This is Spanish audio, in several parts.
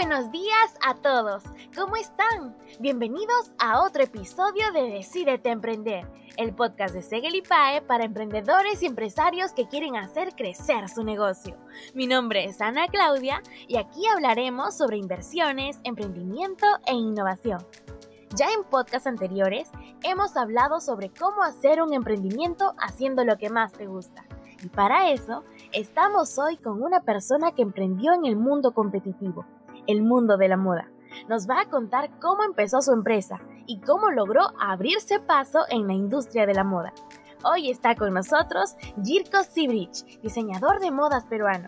buenos días a todos. ¿Cómo están? Bienvenidos a otro episodio de Decídete Emprender, el podcast de Segel y Pae para emprendedores y empresarios que quieren hacer crecer su negocio. Mi nombre es Ana Claudia y aquí hablaremos sobre inversiones, emprendimiento e innovación. Ya en podcasts anteriores hemos hablado sobre cómo hacer un emprendimiento haciendo lo que más te gusta. Y para eso estamos hoy con una persona que emprendió en el mundo competitivo el mundo de la moda. Nos va a contar cómo empezó su empresa y cómo logró abrirse paso en la industria de la moda. Hoy está con nosotros Jirko Sibrich, diseñador de modas peruano.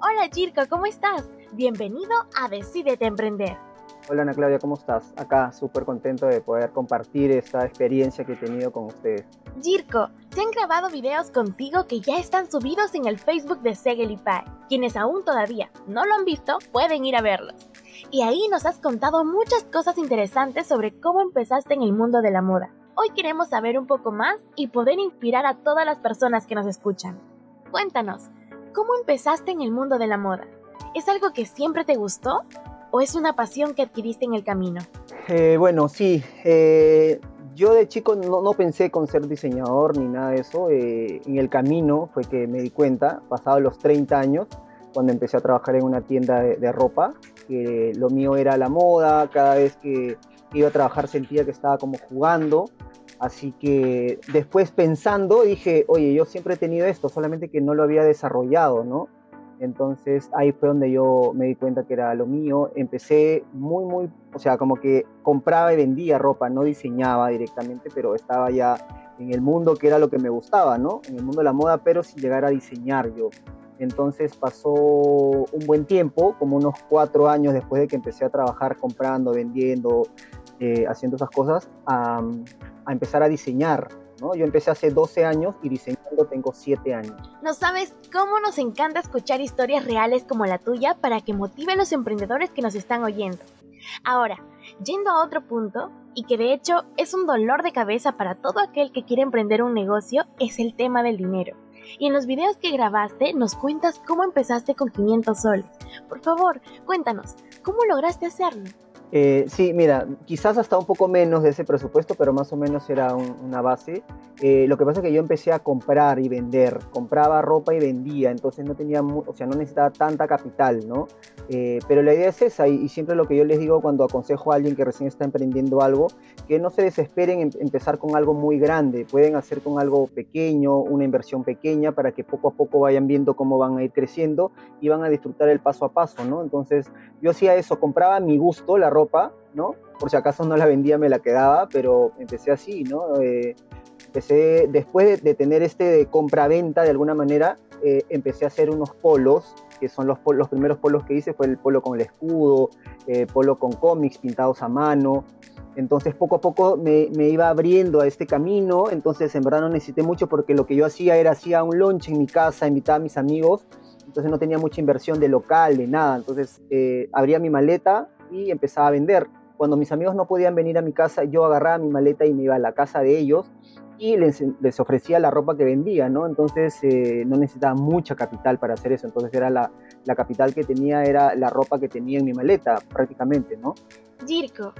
Hola Jirko, ¿cómo estás? Bienvenido a Decídete Emprender. Hola Ana Claudia, ¿cómo estás? Acá súper contento de poder compartir esta experiencia que he tenido con ustedes. Jirko, se han grabado videos contigo que ya están subidos en el Facebook de Segel y Pai. Quienes aún todavía no lo han visto pueden ir a verlos. Y ahí nos has contado muchas cosas interesantes sobre cómo empezaste en el mundo de la moda. Hoy queremos saber un poco más y poder inspirar a todas las personas que nos escuchan. Cuéntanos, ¿cómo empezaste en el mundo de la moda? ¿Es algo que siempre te gustó o es una pasión que adquiriste en el camino? Eh, bueno, sí. Eh, yo de chico no, pensé con ser diseñador ni nada de eso. Eh, en el camino fue que me di cuenta, pasado los 30 años, cuando empecé a trabajar en una tienda de, ropa, que lo mío era la moda. Cada vez que iba a trabajar sentía que estaba como jugando. Así que después pensando dije, oye, yo siempre he tenido esto, solamente que no lo había desarrollado, ¿no? Entonces ahí fue donde yo me di cuenta que era lo mío. Empecé muy, muy, o sea, como que compraba y vendía ropa, no diseñaba directamente, pero estaba ya en el mundo que era lo que me gustaba, ¿no? En el mundo de la moda, pero sin llegar a diseñar yo. Entonces pasó un buen tiempo, como unos cuatro años después de que empecé a trabajar comprando, vendiendo, eh, haciendo esas cosas, a, a empezar a diseñar yo empecé hace 12 años y diseñando tengo 7 años. No sabes cómo nos encanta escuchar historias reales como la tuya para que motive a los emprendedores que nos están oyendo. Ahora, yendo a otro punto, y que de hecho es un dolor de cabeza para todo aquel que quiere emprender un negocio, es el tema del dinero. Y en los videos que grabaste nos cuentas cómo empezaste con 500 soles. Por favor, cuéntanos, ¿cómo lograste hacerlo? Eh, sí, mira, quizás hasta un poco menos de ese presupuesto, pero más o menos era una base. Eh, lo que pasa es que yo empecé a comprar y vender, compraba ropa y vendía, entonces no tenía, o sea, no necesitaba tanta capital, ¿no? Eh, pero la idea es esa y, siempre lo que yo les digo cuando aconsejo a alguien que recién está emprendiendo algo, que no se desesperen en empezar con algo muy grande, pueden hacer con algo pequeño, una inversión pequeña para que poco a poco vayan viendo cómo van a ir creciendo y van a disfrutar el paso a paso, ¿no? Entonces yo hacía eso, compraba a mi gusto la ropa ropa, ¿no? Por si acaso no la vendía, me la quedaba, pero empecé así, ¿no? Eh, empecé, después de, tener este de compra-venta de alguna manera, eh, empecé a hacer unos polos, que son los, los primeros polos que hice, fue el polo con el escudo, eh, polo con cómics pintados a mano. Entonces poco a poco me, me, iba abriendo a este camino, entonces en verdad no necesité mucho porque lo que yo hacía era hacía un lunch en mi casa, invitaba a mis amigos, entonces no tenía mucha inversión de local, de nada, entonces abría mi maleta, y empezaba a vender. Cuando mis amigos no podían venir a mi casa, yo agarraba mi maleta y me iba a la casa de ellos y les, ofrecía la ropa que vendía, ¿no? Entonces eh, no necesitaba mucha capital para hacer eso, entonces era la, la capital que tenía, era la ropa que tenía en mi maleta prácticamente, ¿no? Jirko,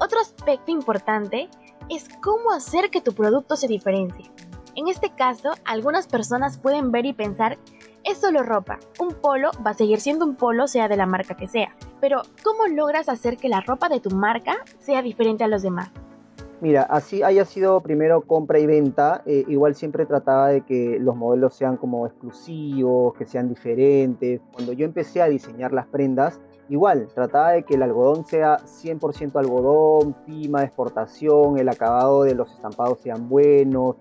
otro aspecto importante es cómo hacer que tu producto se diferencie. En este caso, algunas personas pueden ver y pensar, es solo ropa, un polo va a seguir siendo un polo sea de la marca que sea, pero ¿cómo logras hacer que la ropa de tu marca sea diferente a los demás? Mira, así haya sido primero compra y venta, eh, igual siempre trataba de que los modelos sean como exclusivos, que sean diferentes. Cuando yo empecé a diseñar las prendas, igual trataba de que el algodón sea 100% algodón, pima exportación, el acabado de los estampados sean buenos.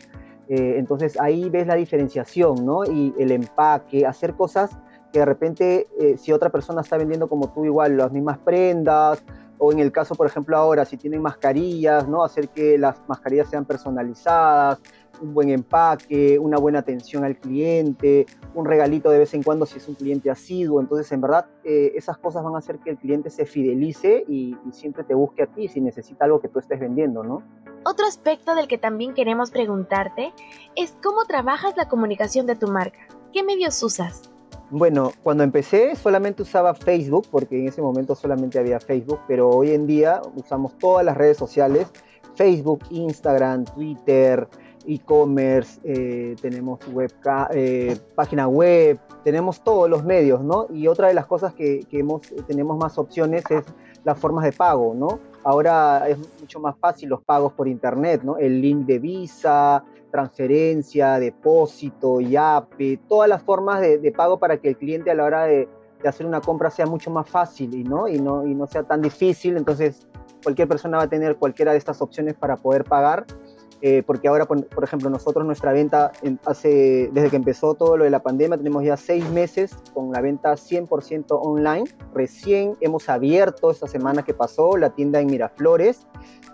Eh, entonces ahí ves la diferenciación, ¿no? Y el empaque, hacer cosas que de repente eh, si otra persona está vendiendo como tú igual las mismas prendas, o en el caso, por ejemplo, ahora, si tienen mascarillas, ¿no? Hacer que las mascarillas sean personalizadas, un buen empaque, una buena atención al cliente, un regalito de vez en cuando si es un cliente asiduo. Entonces, en verdad, eh, esas cosas van a hacer que el cliente se fidelice y, y, siempre te busque a ti si necesita algo que tú estés vendiendo, ¿no? Otro aspecto del que también queremos preguntarte es cómo trabajas la comunicación de tu marca. ¿Qué medios usas? Bueno, cuando empecé solamente usaba Facebook, porque en ese momento solamente había Facebook, pero hoy en día usamos todas las redes sociales, Facebook, Instagram, Twitter, e-commerce, eh, tenemos web, eh, página web, tenemos todos los medios, ¿no? Y otra de las cosas que, hemos, tenemos más opciones es las formas de pago, ¿no? Ahora es mucho más fácil los pagos por internet, ¿no? El link de Visa, transferencia, depósito, YAPE, todas las formas de, pago para que el cliente a la hora de, hacer una compra sea mucho más fácil y no, y no, y no sea tan difícil. Entonces, cualquier persona va a tener cualquiera de estas opciones para poder pagar. Eh, porque ahora, por, ejemplo, nosotros nuestra venta, hace, desde que empezó todo lo de la pandemia, tenemos ya seis meses con la venta 100% online. Recién hemos abierto esta semana que pasó la tienda en Miraflores,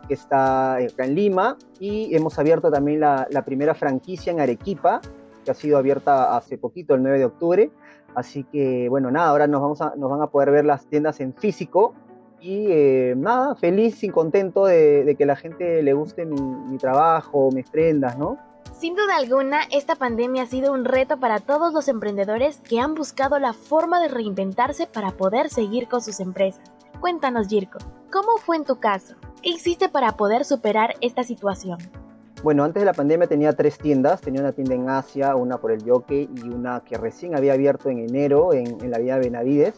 que está acá en Lima, y hemos abierto también la, la primera franquicia en Arequipa, que ha sido abierta hace poquito, el 9 de octubre. Así que, bueno, nada, ahora nos, vamos a, nos van a poder ver las tiendas en físico y eh, nada, feliz y contento de, que la gente le guste mi, trabajo, mis prendas, ¿no? Sin duda alguna, esta pandemia ha sido un reto para todos los emprendedores que han buscado la forma de reinventarse para poder seguir con sus empresas. Cuéntanos, Jirko, ¿cómo fue en tu caso? ¿Qué hiciste para poder superar esta situación? Bueno, antes de la pandemia tenía tres tiendas. Tenía una tienda en Asia, una por el Yoke y una que recién había abierto en enero en, en la vía Benavides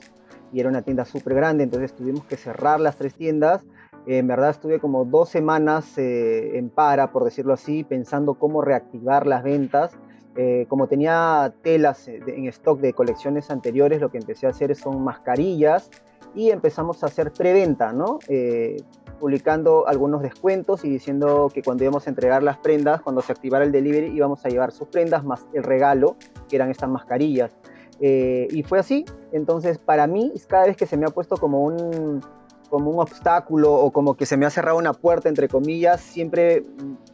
y era una tienda súper grande, entonces tuvimos que cerrar las tres tiendas. en verdad estuve como dos semanas eh, en para, por decirlo así, pensando cómo reactivar las ventas. Eh, como tenía telas eh, en stock de colecciones anteriores, lo que empecé a hacer son mascarillas y empezamos a hacer preventa, ¿no? publicando algunos descuentos y diciendo que cuando íbamos a entregar las prendas, cuando se activara el delivery, íbamos a llevar sus prendas más el regalo, que eran estas mascarillas. Eh, y fue así. Entonces, para mí, cada vez que se me ha puesto como un, como un obstáculo o como que se me ha cerrado una puerta, entre comillas, siempre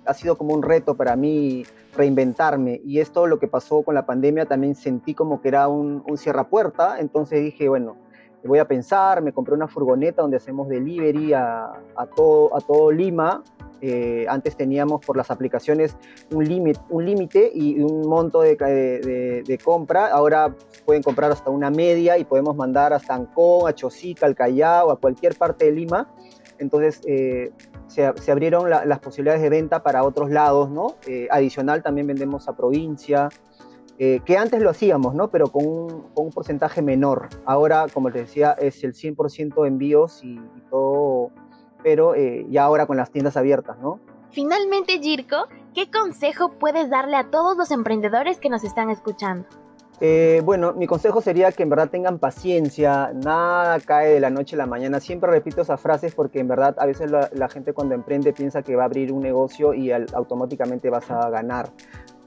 ha sido como un reto para mí reinventarme. Y esto, lo que pasó con la pandemia, también sentí como que era un, un puerta Entonces dije, bueno, voy a pensar, me compré una furgoneta donde hacemos delivery a, todo, a todo Lima eh, antes teníamos por las aplicaciones un límite y un monto de, compra. Ahora pueden comprar hasta una media y podemos mandar hasta Ancón, a Chosica, al Callao, a cualquier parte de Lima. Entonces eh, se, se, abrieron las posibilidades de venta para otros lados, ¿no? Eh, adicional también vendemos a provincia. Que antes lo hacíamos, ¿no? Pero con un, con un, porcentaje menor. Ahora, como les decía, es el 100% envíos y, y todo pero eh, ya ahora con las tiendas abiertas, ¿no? Finalmente, Jirko, ¿qué consejo puedes darle a todos los emprendedores que nos están escuchando? Eh, bueno, mi consejo sería que en verdad tengan paciencia, nada cae de la noche a la mañana. Siempre repito esas frases porque en verdad a veces la, gente cuando emprende piensa que va a abrir un negocio y automáticamente vas a ganar.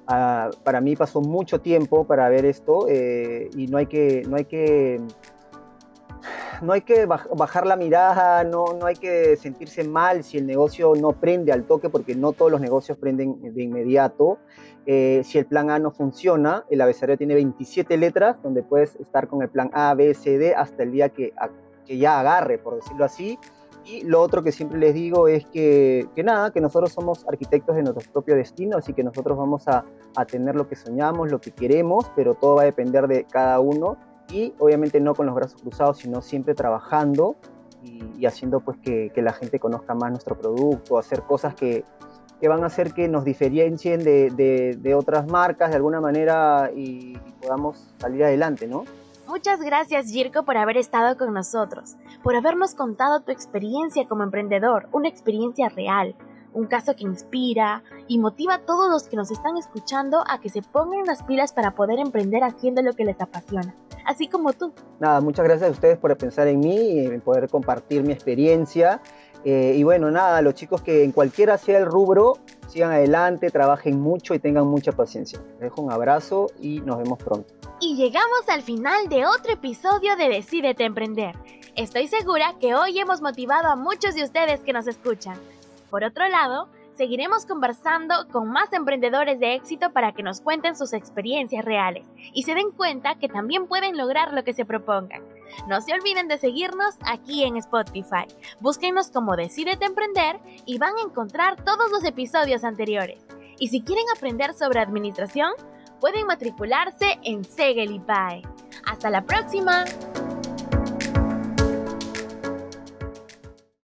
Para mí pasó mucho tiempo para ver esto eh, y no hay que, no hay que no hay que bajar la mirada, no, no hay que sentirse mal si el negocio no prende al toque, porque no todos los negocios prenden de inmediato. Eh, si el plan A no funciona, el abecedario tiene 27 letras, donde puedes estar con el plan A, B, C, D hasta el día que, que ya agarre, por decirlo así. Y lo otro que siempre les digo es que, que, nada, que nosotros somos arquitectos de nuestro propio destino, así que nosotros vamos a, a tener lo que soñamos, lo que queremos, pero todo va a depender de cada uno y obviamente no con los brazos cruzados, sino siempre trabajando y, haciendo pues que, la gente conozca más nuestro producto, hacer cosas que, van a hacer que nos diferencien de, otras marcas de alguna manera y, y, podamos salir adelante, ¿no? Muchas gracias Jirko por haber estado con nosotros, por habernos contado tu experiencia como emprendedor, una experiencia real, un caso que inspira y motiva a todos los que nos están escuchando a que se pongan las pilas para poder emprender haciendo lo que les apasiona, así como tú. Nada, muchas gracias a ustedes por pensar en mí y poder compartir mi experiencia. Eh, y bueno, nada, los chicos que en cualquiera sea el rubro, sigan adelante, trabajen mucho y tengan mucha paciencia. Les dejo un abrazo y nos vemos pronto. Y llegamos al final de otro episodio de Decídete Emprender. Estoy segura que hoy hemos motivado a muchos de ustedes que nos escuchan. Por otro lado, seguiremos conversando con más emprendedores de éxito para que nos cuenten sus experiencias reales y se den cuenta que también pueden lograr lo que se propongan. No se olviden de seguirnos aquí en Spotify. Búsquenos como Decídete Emprender y van a encontrar todos los episodios anteriores. Y si quieren aprender sobre administración, pueden matricularse en Segelipae. Hasta la próxima.